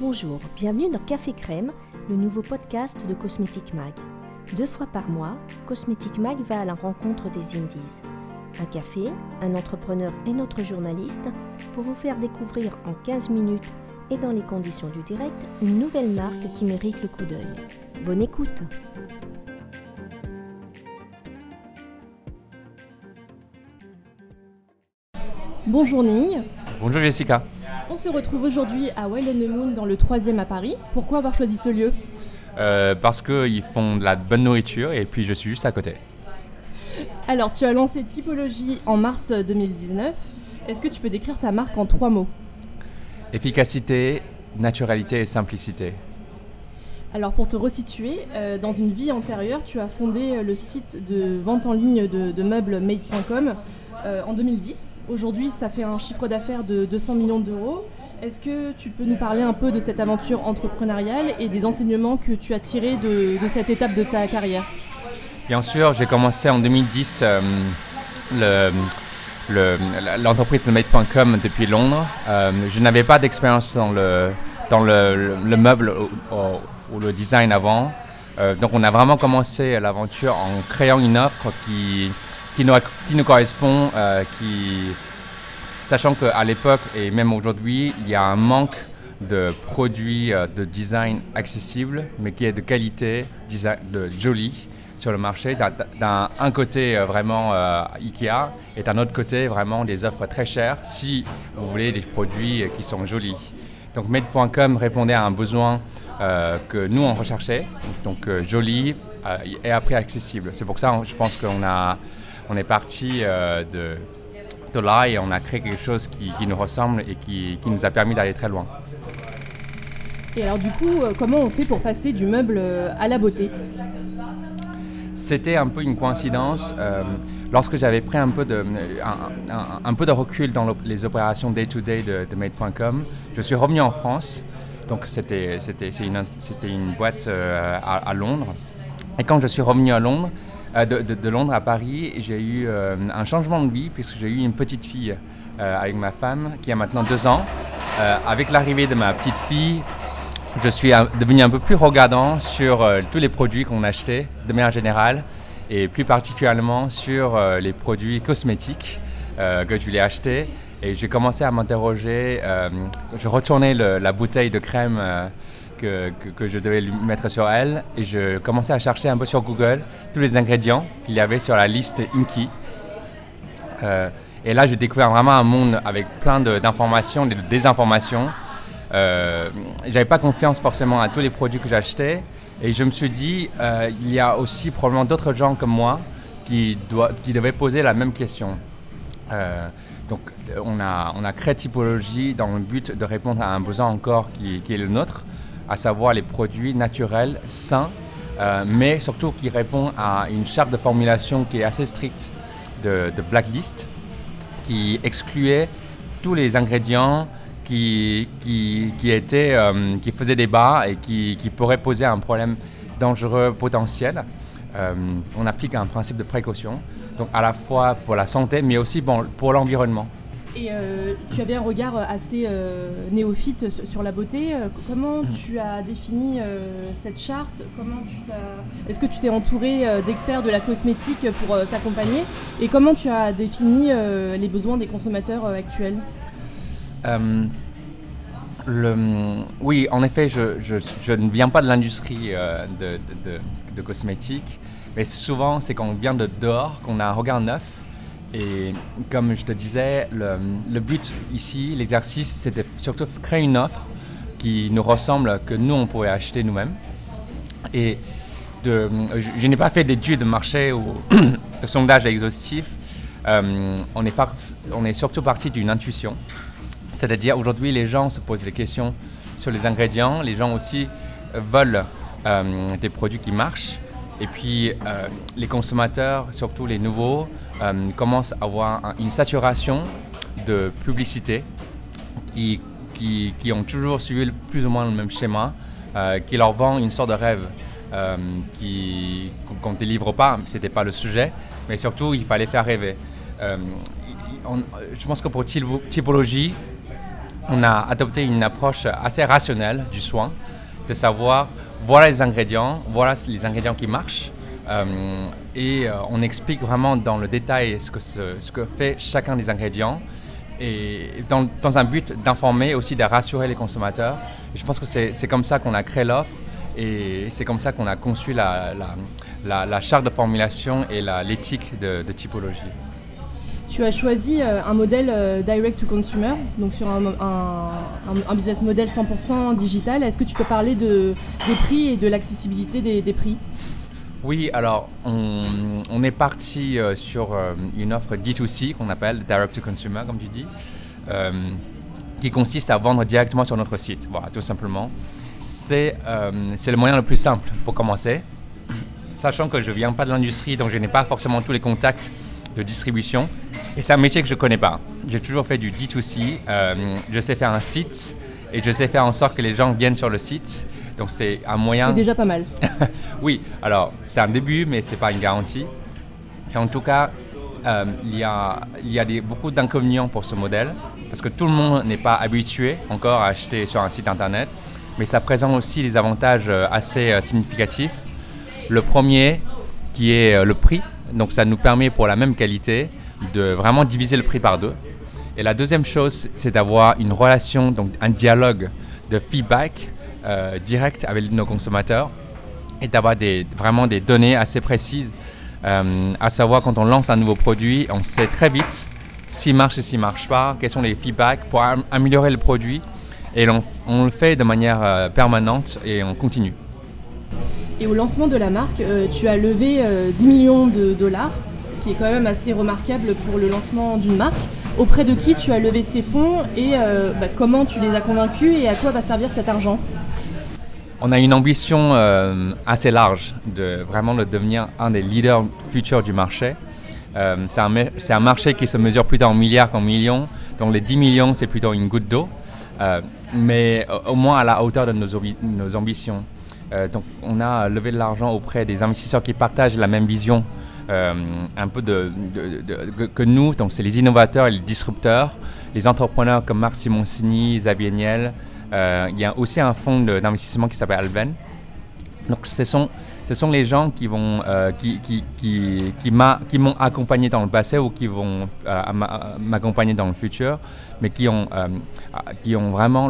Bonjour, bienvenue dans Café Crème, le nouveau podcast de Cosmetic Mag. Deux fois par mois, Cosmetic Mag va à la rencontre des indies. Un café, un entrepreneur et notre journaliste pour vous faire découvrir en 15 minutes et dans les conditions du direct une nouvelle marque qui mérite le coup d'œil. Bonne écoute Bonjour Ning. Bonjour Jessica. On se retrouve aujourd'hui à Wild and the Moon dans le 3 à Paris. Pourquoi avoir choisi ce lieu? Euh, parce qu'ils font de la bonne nourriture et puis je suis juste à côté. Alors, tu as lancé Typologie en mars 2019. Est-ce que tu peux décrire ta marque en trois mots? Efficacité, naturalité et simplicité. Alors, pour te resituer, euh, dans une vie antérieure, tu as fondé le site de vente en ligne de, de meubles made.com euh, en 2010. Aujourd'hui, ça fait un chiffre d'affaires de 200 millions d'euros. Est-ce que tu peux nous parler un peu de cette aventure entrepreneuriale et des enseignements que tu as tirés de, cette étape de ta carrière? Bien sûr, j'ai commencé en 2010 euh, le- le- l'entreprise Made.com depuis Londres. Euh, je n'avais pas d'expérience dans, le, dans le, le- le meuble ou le design avant. Euh, donc on a vraiment commencé l'aventure en créant une offre qui, qui, nous, correspond, euh, qui, sachant qu'à l'époque et même aujourd'hui, il y a un manque de produits euh, de design accessibles, mais qui est de qualité, de joli sur le marché. D'un- D'un un côté euh, vraiment Ikea et d'un autre côté vraiment des offres très chères si vous voulez des produits qui sont jolis. Donc Made.com répondait à un besoin que nous on recherchait, donc euh, joli et après accessible. C'est pour ça je pense qu'on a on est parti euh, de, de là et on a créé quelque chose qui, qui nous ressemble et qui, qui nous a permis d'aller très loin. Et alors, du coup, euh, comment on fait pour passer du meuble euh, à la beauté? C'était un peu une coïncidence. euh, lorsque j'avais pris un peu de, un, un- un peu de recul dans les opérations day-to-day de, de Made.com, je suis revenu en France. Donc c'était une, une boîte euh, à, à Londres. Et quand je suis revenu à Londres, euh, de, Londres à Paris, j'ai eu euh, un changement de vie puisque j'ai eu une petite fille euh, avec ma femme qui a maintenant deux ans. Avec l'arrivée de ma petite fille, je suis devenu un peu plus regardant sur tous les produits qu'on achetait de manière générale et plus particulièrement sur les produits cosmétiques que je voulais acheter. Et j'ai commencé à m'interroger, je retournais la bouteille de crème que, je devais lui mettre sur elle et je commençais à chercher un peu sur Google tous les ingrédients qu'il y avait sur la liste Inky. Euh, et là, j'ai découvert vraiment un monde avec plein de- d'informations, de désinformations. Euh, J'avais pas confiance forcément à tous les produits que j'achetais. Et je me suis dit, euh, il y a aussi probablement d'autres gens comme moi qui, doivent- qui devaient poser la même question. Euh, donc, on a, on a créé Typologie dans le but de répondre à un besoin encore qui est le nôtre, à savoir les produits naturels, sains, euh, mais surtout qui répond à une charte de formulation qui est assez stricte de, Blacklist, qui excluait tous les ingrédients qui, qui, qui étaient, euh, qui faisaient débat et qui, pourraient poser un problème dangereux potentiel. Euh, on applique un principe de précaution, donc à la fois pour la santé, mais aussi pour l'environnement. Et euh, tu avais un regard assez euh, néophyte sur- la beauté. Euh, Comment tu as défini euh, cette charte? Comment tu t'as- Est-ce que tu t'es entouré d'experts de la cosmétique pour t'accompagner? Et comment tu as défini les besoins des consommateurs actuels? Le- oui, en effet, je, je- je ne viens pas de l'industrie de, de- de- de cosmétiques, mais souvent c'est quand on vient de dehors qu'on a un regard neuf. Et comme je te disais, le, but ici, l'exercice, surtout de créer une offre qui nous ressemble, que nous, on pourrait acheter nous-mêmes. Et je, n'ai pas fait d'études de marché ou de sondage exhaustif. Euh, on, est surtout parti d'une intuition. C'est-à-dire aujourd'hui, les gens se posent des questions sur les ingrédients. Les gens aussi veulent euh, des produits qui marchent. Et puis, euh, les consommateurs, surtout les nouveaux, euh, commencent à avoir un- une saturation de publicité qui, qui, qui ont toujours suivi plus ou moins le même schéma, euh, qui leur vend une sorte de rêve qui- qu'on ne délivre pas, ce n'était pas le sujet, mais surtout il fallait faire rêver. Je pense que pour typo- typologie, on a adopté une approche assez rationnelle du soin, de savoir voilà les ingrédients, voilà les ingrédients qui marchent. Euh, et euh, on explique vraiment dans le détail ce que, fait chacun des ingrédients et dans, un but d'informer aussi, de rassurer les consommateurs. je pense que c'est comme ça qu'on a créé l'offre et c'est comme ça qu'on a conçu la, charte de formulation et l'éthique de typologie. Tu as choisi euh, un modèle euh, direct to consumer, donc sur un, business model 100% digital. Est-ce que tu peux parler de, des prix et de l'accessibilité des, prix? Oui, alors on, on est parti euh, sur une offre D2C qu'on appelle direct to consumer, comme tu dis, qui consiste à vendre directement sur notre site, voilà, tout simplement. C'est le moyen le plus simple pour commencer, sachant que je ne viens pas de l'industrie, donc je n'ai pas forcément tous les contacts de distribution. Et c'est un métier que je ne connais pas. J'ai toujours fait du D2C. Euh, je sais faire un site et je sais faire en sorte que les gens viennent sur le site. Donc c'est un moyen. C'est déjà pas mal. oui, alors c'est un début, mais ce n'est pas une garantie. Et en tout cas, euh, il y a, il y a des, beaucoup d'inconvénients pour ce modèle parce que tout le monde n'est pas habitué encore à acheter sur un site internet. Mais ça présente aussi des avantages euh, assez significatifs. Le premier, qui est le prix. Donc ça nous permet pour la même qualité de vraiment diviser le prix par deux. Et la deuxième chose, c'est d'avoir une relation, donc un dialogue de feedback euh, direct avec nos consommateurs et d'avoir des, vraiment des données assez précises. Euh, à savoir, quand on lance un nouveau produit, on sait très vite s'il marche et s'il marche pas, quels sont les feedbacks pour améliorer le produit. Et on, le fait de manière euh, permanente et on continue. Et au lancement de la marque, tu as levé 10 millions de dollars ce qui est quand même assez remarquable pour le lancement d'une marque. Auprès de qui tu as levé ces fonds et euh, bah, comment tu les as convaincus et à quoi va servir cet argent? On a une ambition euh, assez large de vraiment de devenir un des leaders futurs du marché. Euh, c'est un, un, marché qui se mesure plutôt en milliards qu'en millions. Donc les 10 millions, c'est plutôt une goutte d'eau, mais au moins à la hauteur de nos, nos ambitions. donc on a levé de l'argent auprès des investisseurs qui partagent la même vision un peu de, que nous, donc c'est les innovateurs et les disrupteurs, les entrepreneurs comme Marc Simoncini, Xavier Niel. Euh, il y a aussi un fonds d'investissement qui s'appelle Alven. Donc ce sont, ce sont les gens qui vont euh, qui, qui, qui, qui m'ont accompagné dans le passé ou qui vont m'accompagner dans le futur, mais qui ont, qui ont vraiment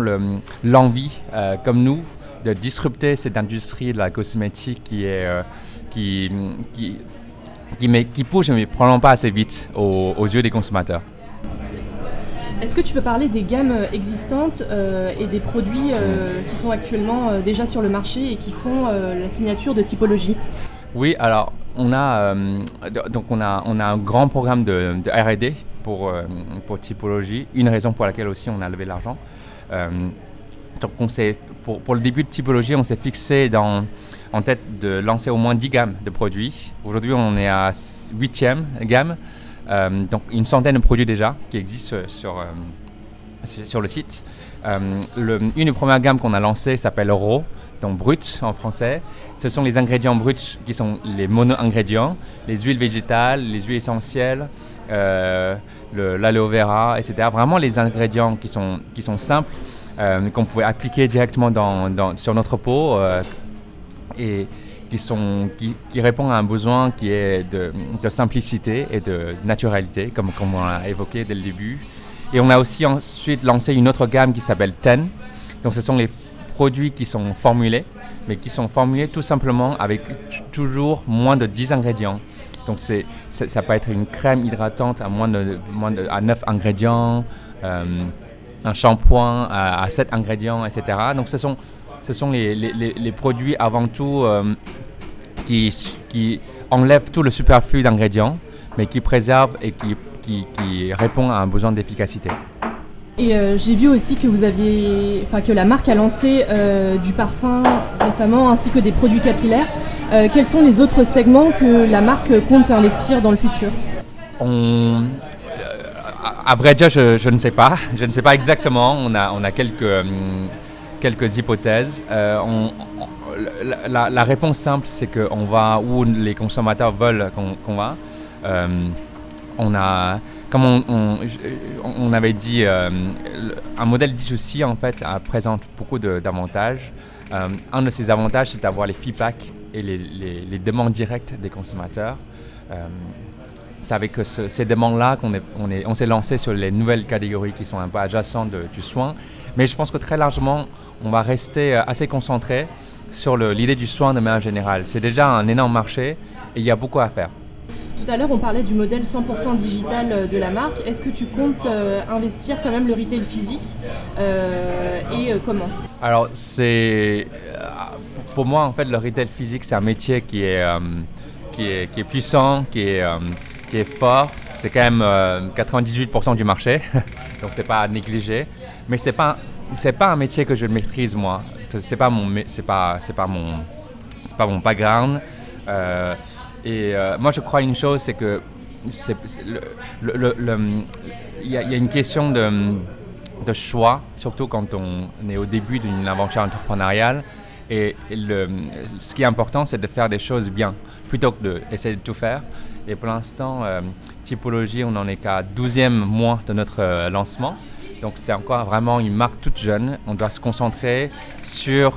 l'envie, comme nous, de disrupter cette industrie de la cosmétique qui est qui, qui, met, qui pousse, mais probablement pas assez vite aux, yeux des consommateurs. Est-ce que tu peux parler des gammes existantes euh, et des produits euh, qui sont actuellement euh, déjà sur le marché et qui font la signature de typologie? Oui, alors on a, donc on a, on a un grand programme de, RD pour, pour typologie, une raison pour laquelle aussi on a levé l'argent. donc on pour, pour le début de typologie, on s'est fixé dans en tête de lancer au moins 10 gammes de produits. Aujourd'hui, on est à 8e gamme, euh, donc une centaine de produits déjà qui existent sur, euh, sur le site. Euh, une des premières gammes qu'on a lancées s'appelle RAW, donc brut en français. Ce sont les ingrédients bruts qui sont les mono-ingrédients, les huiles végétales, les huiles essentielles, l'aloe vera, etc. Vraiment les ingrédients qui sont, qui sont simples, qu'on pouvait appliquer directement sur notre peau et qui, répondent à un besoin qui est de, simplicité et de naturalité, comme, on l'a évoqué dès le début. Et on a aussi ensuite lancé une autre gamme qui s'appelle Ten. Donc ce sont les produits qui sont formulés, mais qui sont formulés tout simplement avec toujours moins de 10 ingrédients. Donc ça peut être une crème hydratante à moins de, moins de à 9 ingrédients, euh, un shampoing à, à 7 ingrédients, etc. Donc ce sont ce sont les, produits avant tout euh, qui, qui, enlèvent tout le superflu d'ingrédients, mais qui préservent et qui, qui, répondent à un besoin d'efficacité. Et euh, j'ai vu aussi que vous aviez, enfin que la marque a lancé euh, du parfum récemment, ainsi que des produits capillaires. quels sont les autres segments que la marque compte investir dans le futur? On, à vrai dire, je, je, ne sais pas. Je ne sais pas exactement. On a, on a quelques, quelques hypothèses. Euh, la, réponse simple, c'est qu'on va où les consommateurs veulent qu'on va. Euh, on a, comme on, avait dit, euh, un modèle D2C en fait présente beaucoup d'avantages. un de ces avantages, c'est d'avoir les feedbacks et les, demandes directes des consommateurs. C'est avec ces demandes-là qu'on on est, on s'est lancé sur les nouvelles catégories qui sont un peu adjacentes du soin. Mais je pense que très largement, on va rester assez concentré sur l'idée du soin de manière générale. C'est déjà un énorme marché et il y a beaucoup à faire. Tout à l'heure, on parlait du modèle 100% digital euh, de la marque. Est-ce que tu comptes euh, investir quand même le retail physique euh, et comment? Alors, c'est pour moi en fait le retail physique, c'est un métier qui est, qui est, qui est puissant, qui est, qui est fort. C'est quand même 98% du marché, donc c'est pas à négliger. Mais c'est pas c'est pas un métier que je maîtrise moi. C'est pas mon c'est pas c'est pas mon c'est pas mon background. Et euh, moi, je crois une chose, c'est que il y, a une question de, de, choix, surtout quand on est au début d'une aventure entrepreneuriale. Et le, ce qui est important, c'est de faire des choses bien, plutôt que d'essayer de tout faire. Et pour l'instant, euh, Typologie, on n'en est qu'à 12e mois de notre euh, lancement. Donc c'est encore vraiment une marque toute jeune. On doit se concentrer sur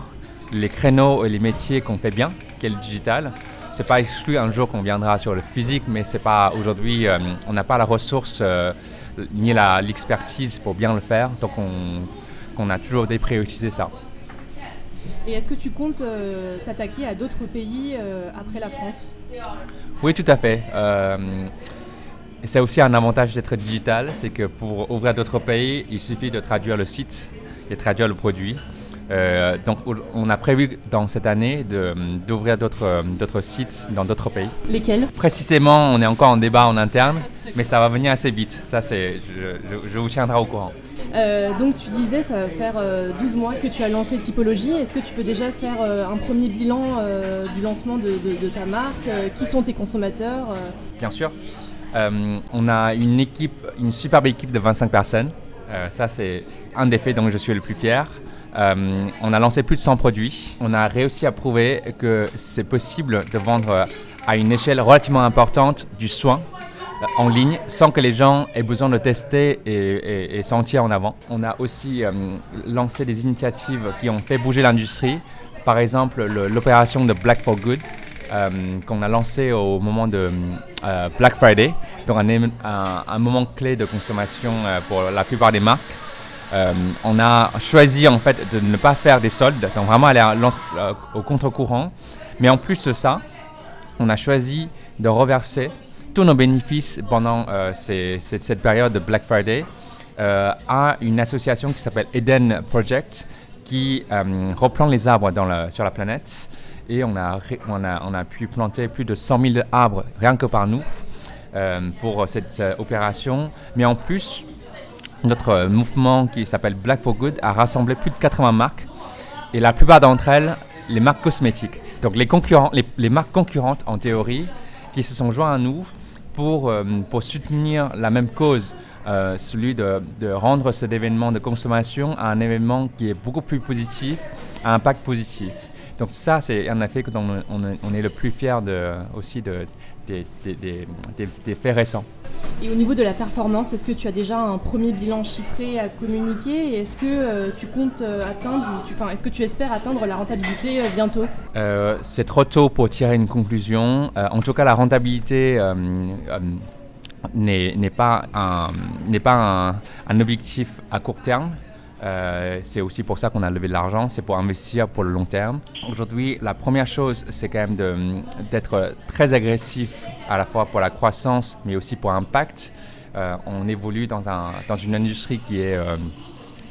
les créneaux et les métiers qu'on fait bien, qui est le digital c'est pas exclu un jour qu'on viendra sur le physique, mais c'est pas aujourd'hui, euh, on n'a pas la ressource ni l'expertise pour bien le faire, donc on, a toujours déprioritisé ça. Et est-ce que tu comptes euh, t'attaquer à d'autres pays après la France? Oui, tout à fait. et c'est aussi un avantage d'être digital, c'est que pour ouvrir d'autres pays, il suffit de traduire le site et traduire le produit. Euh, donc on a prévu dans cette année d'ouvrir d'autres sites dans d'autres pays. Lesquels? Précisément, on est encore en débat en interne, mais ça va venir assez vite. Ça, c'est, je, vous tiendrai au courant. Euh, donc tu disais, ça va faire 12 euh, mois que tu as lancé Typologie. Est-ce que tu peux déjà faire un premier bilan du lancement de, de ta marque? Qui sont tes consommateurs Bien sûr. on a une équipe, une superbe équipe de 25 personnes. ça, c'est un des faits dont je suis le plus fier. Euh, on a lancé plus de 100 produits. On a réussi à prouver que c'est possible de vendre à une échelle relativement importante du soin euh, en ligne sans que les gens aient besoin de tester et, sentir en avant. On a aussi euh, lancé des initiatives qui ont fait bouger l'industrie. Par exemple, l'opération de Black for Good qu'on a lancé au moment de Black Friday, donc un, moment clé de consommation pour la plupart des marques. Euh, on a choisi en fait de ne pas faire des soldes, donc vraiment aller euh, au contre-courant. Mais en plus de ça, on a choisi de reverser tous nos bénéfices pendant euh, cette, période de Black Friday à une association qui s'appelle Eden Project qui replante les arbres sur la planète. Et on a, on, a, on a pu planter plus de 100 000 arbres rien que par nous pour cette opération. Mais en plus, notre euh, mouvement qui s'appelle Black for Good a rassemblé plus de 80 marques et la plupart d'entre elles, les marques cosmétiques. Donc les, les, marques concurrentes en théorie qui se sont joints à nous pour, euh, pour soutenir la même cause, euh, celui de, rendre cet événement de consommation un événement qui est beaucoup plus positif, à impact positif. Donc ça, c'est un effet dont on, on, est le plus fier de, aussi de, des, des, des, faits récents. Et au niveau de la performance, est-ce que tu as déjà un premier bilan chiffré à communiquer Est-ce que euh, tu comptes euh, atteindre, enfin, est-ce que tu espères atteindre la rentabilité euh, bientôt? C'est trop tôt pour tirer une conclusion. en tout cas, la rentabilité n'est pas, un, pas un, un objectif à court terme. Euh, c'est aussi pour ça qu'on a levé de l'argent, c'est pour investir pour le long terme. Aujourd'hui, la première chose, c'est quand même d'être très agressif à la fois pour la croissance, mais aussi pour l'impact. Euh, on évolue dans, un, dans une industrie euh,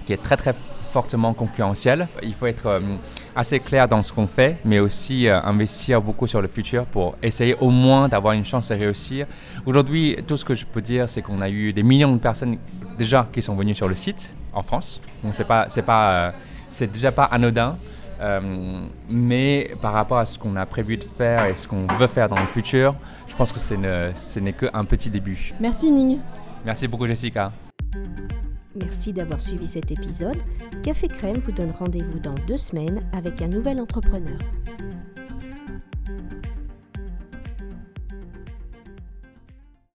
qui est très très fortement concurrentielle. Il faut être assez clair dans ce qu'on fait, mais aussi investir beaucoup sur le futur pour essayer au moins d'avoir une chance de réussir. Aujourd'hui, tout ce que je peux dire, c'est qu'on a eu des millions de personnes déjà qui sont venues sur le site en France. Donc c'est pas, c'est pas, euh, c'est déjà pas anodin. Euh, mais par rapport à ce qu'on a prévu de faire et ce qu'on veut faire dans le futur, je pense que ce n'est qu'un petit début. Merci Ning. Merci beaucoup Jessica. Merci d'avoir suivi cet épisode. Café Crème vous donne rendez-vous dans deux semaines avec un nouvel entrepreneur.